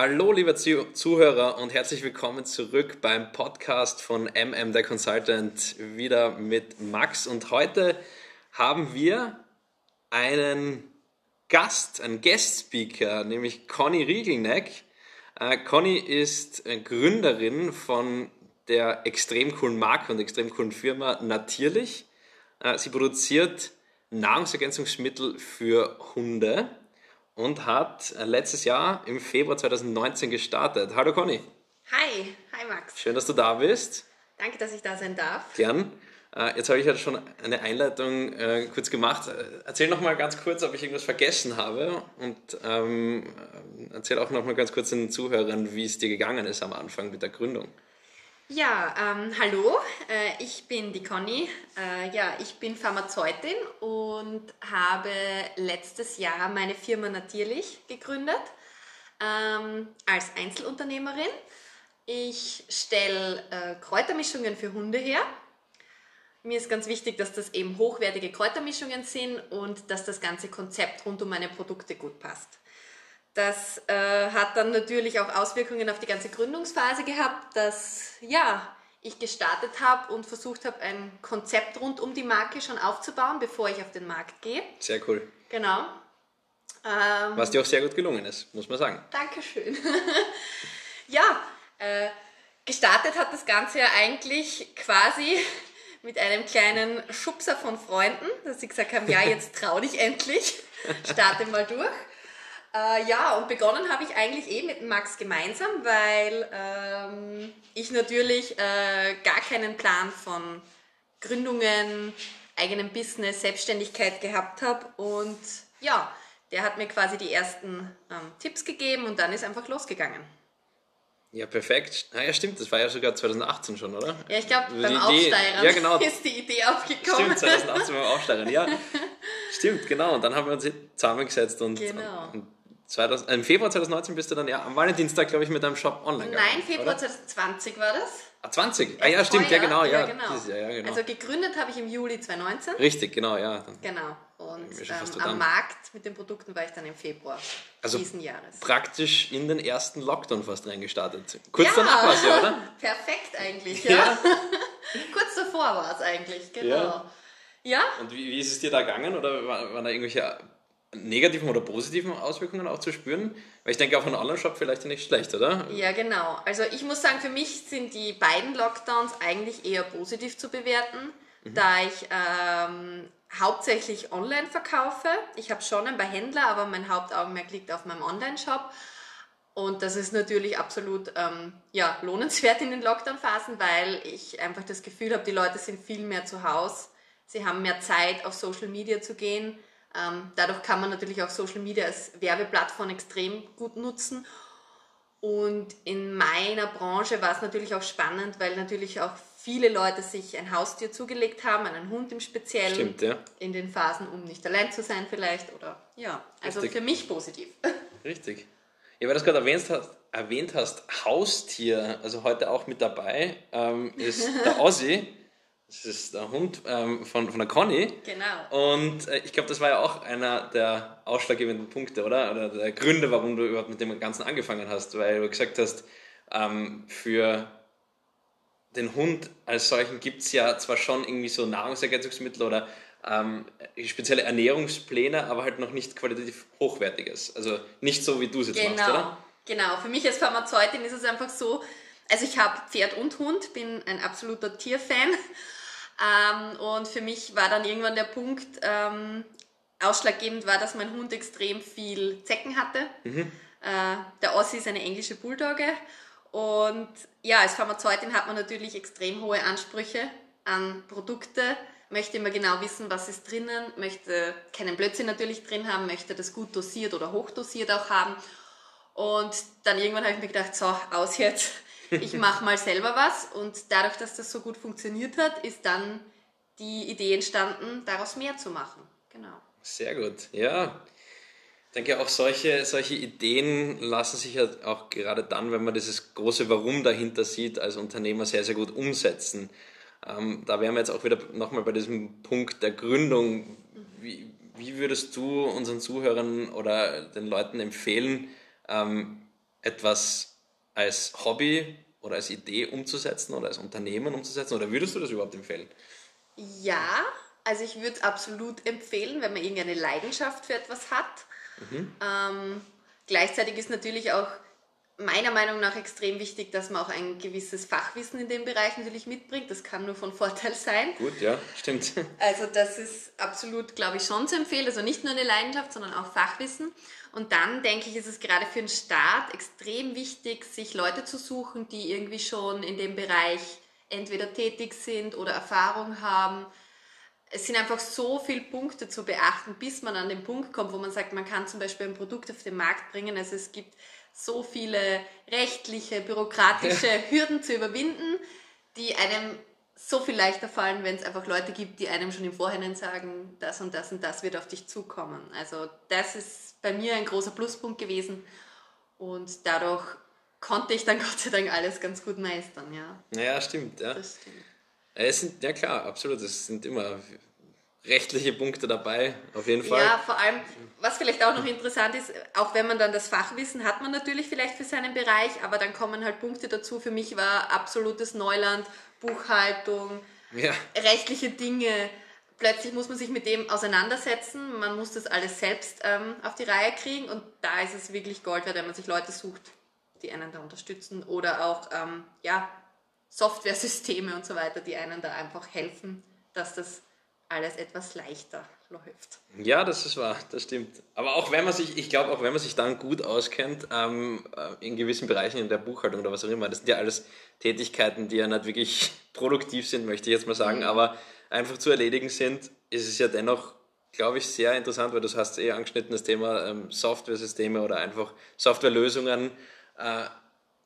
Hallo, liebe Zuhörer und herzlich willkommen zurück beim Podcast von MM der Consultant, wieder mit Max. Und heute haben wir einen Gast, einen Guest-Speaker, nämlich Conny Riegelneck. Äh, Conny ist äh, Gründerin von der extrem coolen Marke und extrem coolen Firma Natierlich. Äh, sie produziert Nahrungsergänzungsmittel für Hunde und hat letztes Jahr im Februar 2019 gestartet. Hallo Conny. Hi, hi Max. Schön, dass du da bist. Danke, dass ich da sein darf. Gern. Äh, jetzt habe ich ja schon eine Einleitung äh, kurz gemacht. Erzähl noch mal ganz kurz, ob ich irgendwas vergessen habe und ähm, erzähl auch noch mal ganz kurz den Zuhörern, wie es dir gegangen ist am Anfang mit der Gründung. Ja, ähm, hallo, äh, ich bin die Conny. Äh, ja, ich bin Pharmazeutin und habe letztes Jahr meine Firma Natierlich gegründet ähm, als Einzelunternehmerin. Ich stelle äh, Kräutermischungen für Hunde her. Mir ist ganz wichtig, dass das eben hochwertige Kräutermischungen sind und dass das ganze Konzept rund um meine Produkte gut passt. Das äh, hat dann natürlich auch Auswirkungen auf die ganze Gründungsphase gehabt, dass ja, ich gestartet habe und versucht habe, ein Konzept rund um die Marke schon aufzubauen, bevor ich auf den Markt gehe. Sehr cool. Genau. Ähm, Was dir auch sehr gut gelungen ist, muss man sagen. Dankeschön. ja, äh, gestartet hat das Ganze ja eigentlich quasi mit einem kleinen Schubser von Freunden, dass sie gesagt haben, ja, jetzt trau dich endlich, starte mal durch. Äh, ja, und begonnen habe ich eigentlich eh mit Max gemeinsam, weil ähm, ich natürlich äh, gar keinen Plan von Gründungen, eigenem Business, Selbstständigkeit gehabt habe. Und ja, der hat mir quasi die ersten ähm, Tipps gegeben und dann ist einfach losgegangen. Ja, perfekt. Ah, ja, stimmt, das war ja sogar 2018 schon, oder? Ja, ich glaube, beim Aufsteigern ja, genau. ist die Idee aufgekommen. Stimmt, 2018 beim Aufsteigern, ja. stimmt, genau. Und dann haben wir uns zusammengesetzt und, genau. und 2000, Im Februar 2019 bist du dann ja am Valentinstag, glaube ich, mit deinem Shop online gegangen. Nein, Februar oder? 2020 war das. Ah, 20? Ah ja, stimmt, ja genau, ja. ja, genau. Jahr, ja genau. Also gegründet habe ich im Juli 2019. Richtig, genau, ja. Genau. Und ähm, am Markt mit den Produkten war ich dann im Februar also diesen Jahres. Praktisch in den ersten Lockdown fast reingestartet. Kurz ja, danach war es ja, oder? Perfekt eigentlich, ja. ja. Kurz davor war es eigentlich, genau. Ja. ja? Und wie, wie, ist es dir da gegangen? Oder waren da irgendwelche negativen oder positiven Auswirkungen auch zu spüren? Weil ich denke, auch ein Online-Shop vielleicht nicht schlecht, oder? Ja, genau. Also ich muss sagen, für mich sind die beiden Lockdowns eigentlich eher positiv zu bewerten, mhm. da ich ähm, hauptsächlich online verkaufe. Ich habe schon ein paar Händler, aber mein Hauptaugenmerk liegt auf meinem Online-Shop. Und das ist natürlich absolut ähm, ja, lohnenswert in den Lockdown-Phasen, weil ich einfach das Gefühl habe, die Leute sind viel mehr zu Hause. Sie haben mehr Zeit, auf Social Media zu gehen dadurch kann man natürlich auch Social Media als Werbeplattform extrem gut nutzen. Und in meiner Branche war es natürlich auch spannend, weil natürlich auch viele Leute sich ein Haustier zugelegt haben, einen Hund im Speziellen. Stimmt, ja. In den Phasen, um nicht allein zu sein vielleicht. Oder ja, also Richtig. für mich positiv. Richtig. Ja, weil du es gerade erwähnt hast, erwähnt hast, Haustier, also heute auch mit dabei, ähm, ist der Ossi. Das ist der Hund ähm, von, von der Conny. Genau. Und äh, ich glaube, das war ja auch einer der ausschlaggebenden Punkte, oder? Oder der Gründe, warum du überhaupt mit dem Ganzen angefangen hast. Weil du gesagt hast, ähm, für den Hund als solchen gibt es ja zwar schon irgendwie so Nahrungsergänzungsmittel oder ähm, spezielle Ernährungspläne, aber halt noch nicht qualitativ hochwertiges. Also nicht so, wie du es jetzt genau. machst, oder? Genau, für mich als Pharmazeutin ist es einfach so, also ich habe Pferd und Hund, bin ein absoluter Tierfan ähm, und für mich war dann irgendwann der Punkt, ähm, ausschlaggebend war, dass mein Hund extrem viel Zecken hatte. Mhm. Äh, der Ossi ist eine englische Bulldogge. Und ja, als Pharmazeutin hat man natürlich extrem hohe Ansprüche an Produkte, möchte immer genau wissen, was ist drinnen, möchte keinen Blödsinn natürlich drin haben, möchte das gut dosiert oder hochdosiert auch haben. Und dann irgendwann habe ich mir gedacht, so, aus jetzt ich mache mal selber was und dadurch, dass das so gut funktioniert hat, ist dann die Idee entstanden, daraus mehr zu machen. Genau. Sehr gut, ja. Ich denke auch solche, solche Ideen lassen sich ja auch gerade dann, wenn man dieses große Warum dahinter sieht, als Unternehmer sehr, sehr gut umsetzen. Ähm, da wären wir jetzt auch wieder nochmal bei diesem Punkt der Gründung. Wie, wie würdest du unseren Zuhörern oder den Leuten empfehlen, ähm, etwas als Hobby oder als Idee umzusetzen oder als Unternehmen umzusetzen? Oder würdest du das überhaupt empfehlen? Ja, also ich würde es absolut empfehlen, wenn man irgendeine Leidenschaft für etwas hat. Mhm. Ähm, gleichzeitig ist natürlich auch meiner Meinung nach extrem wichtig, dass man auch ein gewisses Fachwissen in dem Bereich natürlich mitbringt. Das kann nur von Vorteil sein. Gut, ja, stimmt. Also das ist absolut, glaube ich, schon zu empfehlen. Also nicht nur eine Leidenschaft, sondern auch Fachwissen. Und dann denke ich, ist es gerade für den Staat extrem wichtig, sich Leute zu suchen, die irgendwie schon in dem Bereich entweder tätig sind oder Erfahrung haben. Es sind einfach so viele Punkte zu beachten, bis man an den Punkt kommt, wo man sagt, man kann zum Beispiel ein Produkt auf den Markt bringen. Also es gibt so viele rechtliche, bürokratische ja. Hürden zu überwinden, die einem so viel leichter fallen, wenn es einfach Leute gibt, die einem schon im Vorhinein sagen, das und das und das wird auf dich zukommen. Also das ist bei mir ein großer Pluspunkt gewesen und dadurch konnte ich dann Gott sei Dank alles ganz gut meistern, ja. Ja, stimmt, ja. Das stimmt. Es sind, ja klar, absolut, es sind immer rechtliche Punkte dabei, auf jeden Fall. Ja, vor allem, was vielleicht auch noch interessant ist, auch wenn man dann das Fachwissen hat man natürlich vielleicht für seinen Bereich, aber dann kommen halt Punkte dazu. Für mich war absolutes Neuland, Buchhaltung, ja. rechtliche Dinge. Plötzlich muss man sich mit dem auseinandersetzen, man muss das alles selbst ähm, auf die Reihe kriegen und da ist es wirklich Gold wert, wenn man sich Leute sucht, die einen da unterstützen oder auch ähm, ja, Software-Systeme und so weiter, die einen da einfach helfen, dass das alles etwas leichter läuft. Ja, das ist wahr, das stimmt. Aber auch wenn man sich, ich glaube, auch wenn man sich dann gut auskennt, ähm, äh, in gewissen Bereichen in der Buchhaltung oder was auch immer, das sind ja alles Tätigkeiten, die ja nicht wirklich produktiv sind, möchte ich jetzt mal sagen, mhm. aber einfach zu erledigen sind, ist es ja dennoch, glaube ich, sehr interessant, weil du hast eh angeschnitten, das Thema ähm, Software-Systeme oder einfach Softwarelösungen. Äh,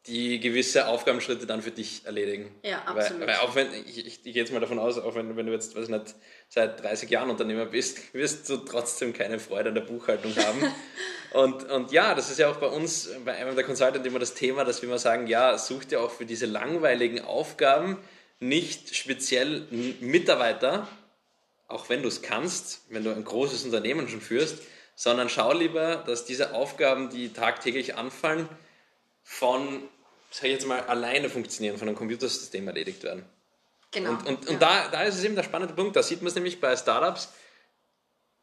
die gewisse Aufgabenschritte dann für dich erledigen. Ja, absolut. Weil, weil auch wenn, ich, ich, gehe jetzt mal davon aus, auch wenn, wenn du jetzt, weiß nicht, seit 30 Jahren Unternehmer bist, wirst du trotzdem keine Freude an der Buchhaltung haben. und, und ja, das ist ja auch bei uns, bei einem der Consultant immer das Thema, dass wir immer sagen, ja, such dir auch für diese langweiligen Aufgaben nicht speziell Mitarbeiter, auch wenn du es kannst, wenn du ein großes Unternehmen schon führst, sondern schau lieber, dass diese Aufgaben, die tagtäglich anfallen, von, sag ich jetzt mal, alleine funktionieren, von einem Computersystem erledigt werden. Genau. Und, und, und ja. da, da ist es eben der spannende Punkt. Da sieht man es nämlich bei Startups,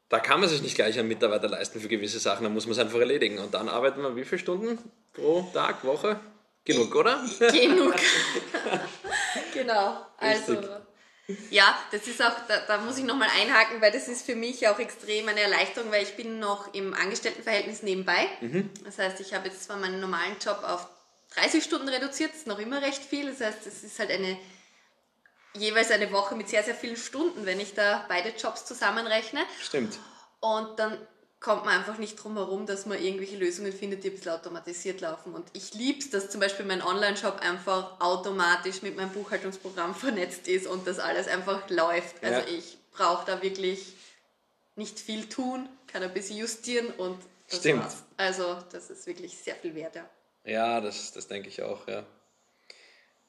da kann man sich nicht gleich einen Mitarbeiter leisten für gewisse Sachen, da muss man es einfach erledigen. Und dann arbeiten wir wie viele Stunden pro Tag, Woche? Genug, oder? Genug. genau. Also, ja, das ist auch, da, da muss ich nochmal einhaken, weil das ist für mich auch extrem eine Erleichterung, weil ich bin noch im Angestelltenverhältnis nebenbei. Mhm. Das heißt, ich habe jetzt zwar meinen normalen Job auf 30 Stunden reduziert, ist noch immer recht viel. Das heißt, es ist halt eine jeweils eine Woche mit sehr, sehr vielen Stunden, wenn ich da beide Jobs zusammenrechne. Stimmt. Und dann kommt man einfach nicht drum herum, dass man irgendwelche Lösungen findet, die ein bisschen automatisiert laufen. Und ich liebe es, dass zum Beispiel mein Online-Shop einfach automatisch mit meinem Buchhaltungsprogramm vernetzt ist und das alles einfach läuft. Also ja. ich brauche da wirklich nicht viel tun, kann ein bisschen justieren und das Stimmt. war's. Also das ist wirklich sehr viel wert, ja. Ja, das, das denke ich auch, ja.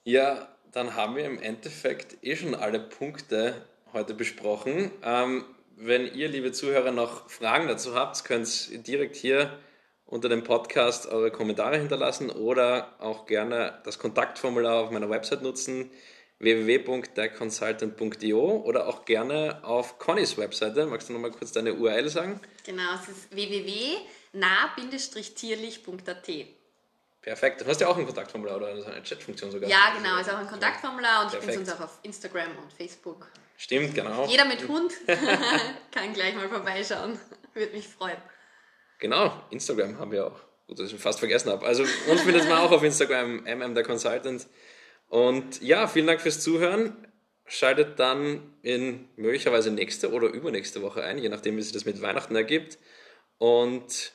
Ja, dann haben wir im Endeffekt eh schon alle Punkte heute besprochen. Ähm, wenn ihr, liebe Zuhörer, noch Fragen dazu habt, könnt ihr direkt hier unter dem Podcast eure Kommentare hinterlassen oder auch gerne das Kontaktformular auf meiner Website nutzen www.derconsultant.io oder auch gerne auf Connys Webseite. Magst du nochmal kurz deine URL sagen? Genau, es ist www.nah-tierlich.at. Perfekt. Du hast ja auch ein Kontaktformular oder eine Chatfunktion sogar. Ja, genau, ist auch ein Kontaktformular und Perfekt. ich bin sonst auch auf Instagram und Facebook. Stimmt, genau. Jeder mit Hund kann gleich mal vorbeischauen. Würde mich freuen. Genau, Instagram haben wir auch. Gut, dass ich fast vergessen habe. Also uns findet man auch auf Instagram, mm der Consultant. Und ja, vielen Dank fürs Zuhören. Schaltet dann in möglicherweise nächste oder übernächste Woche ein, je nachdem, wie sich das mit Weihnachten ergibt. Und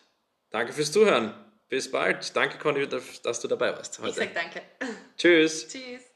danke fürs Zuhören. Bis bald. Danke, Conny, dass du dabei warst heute. Ich sag danke. Tschüss. Tschüss.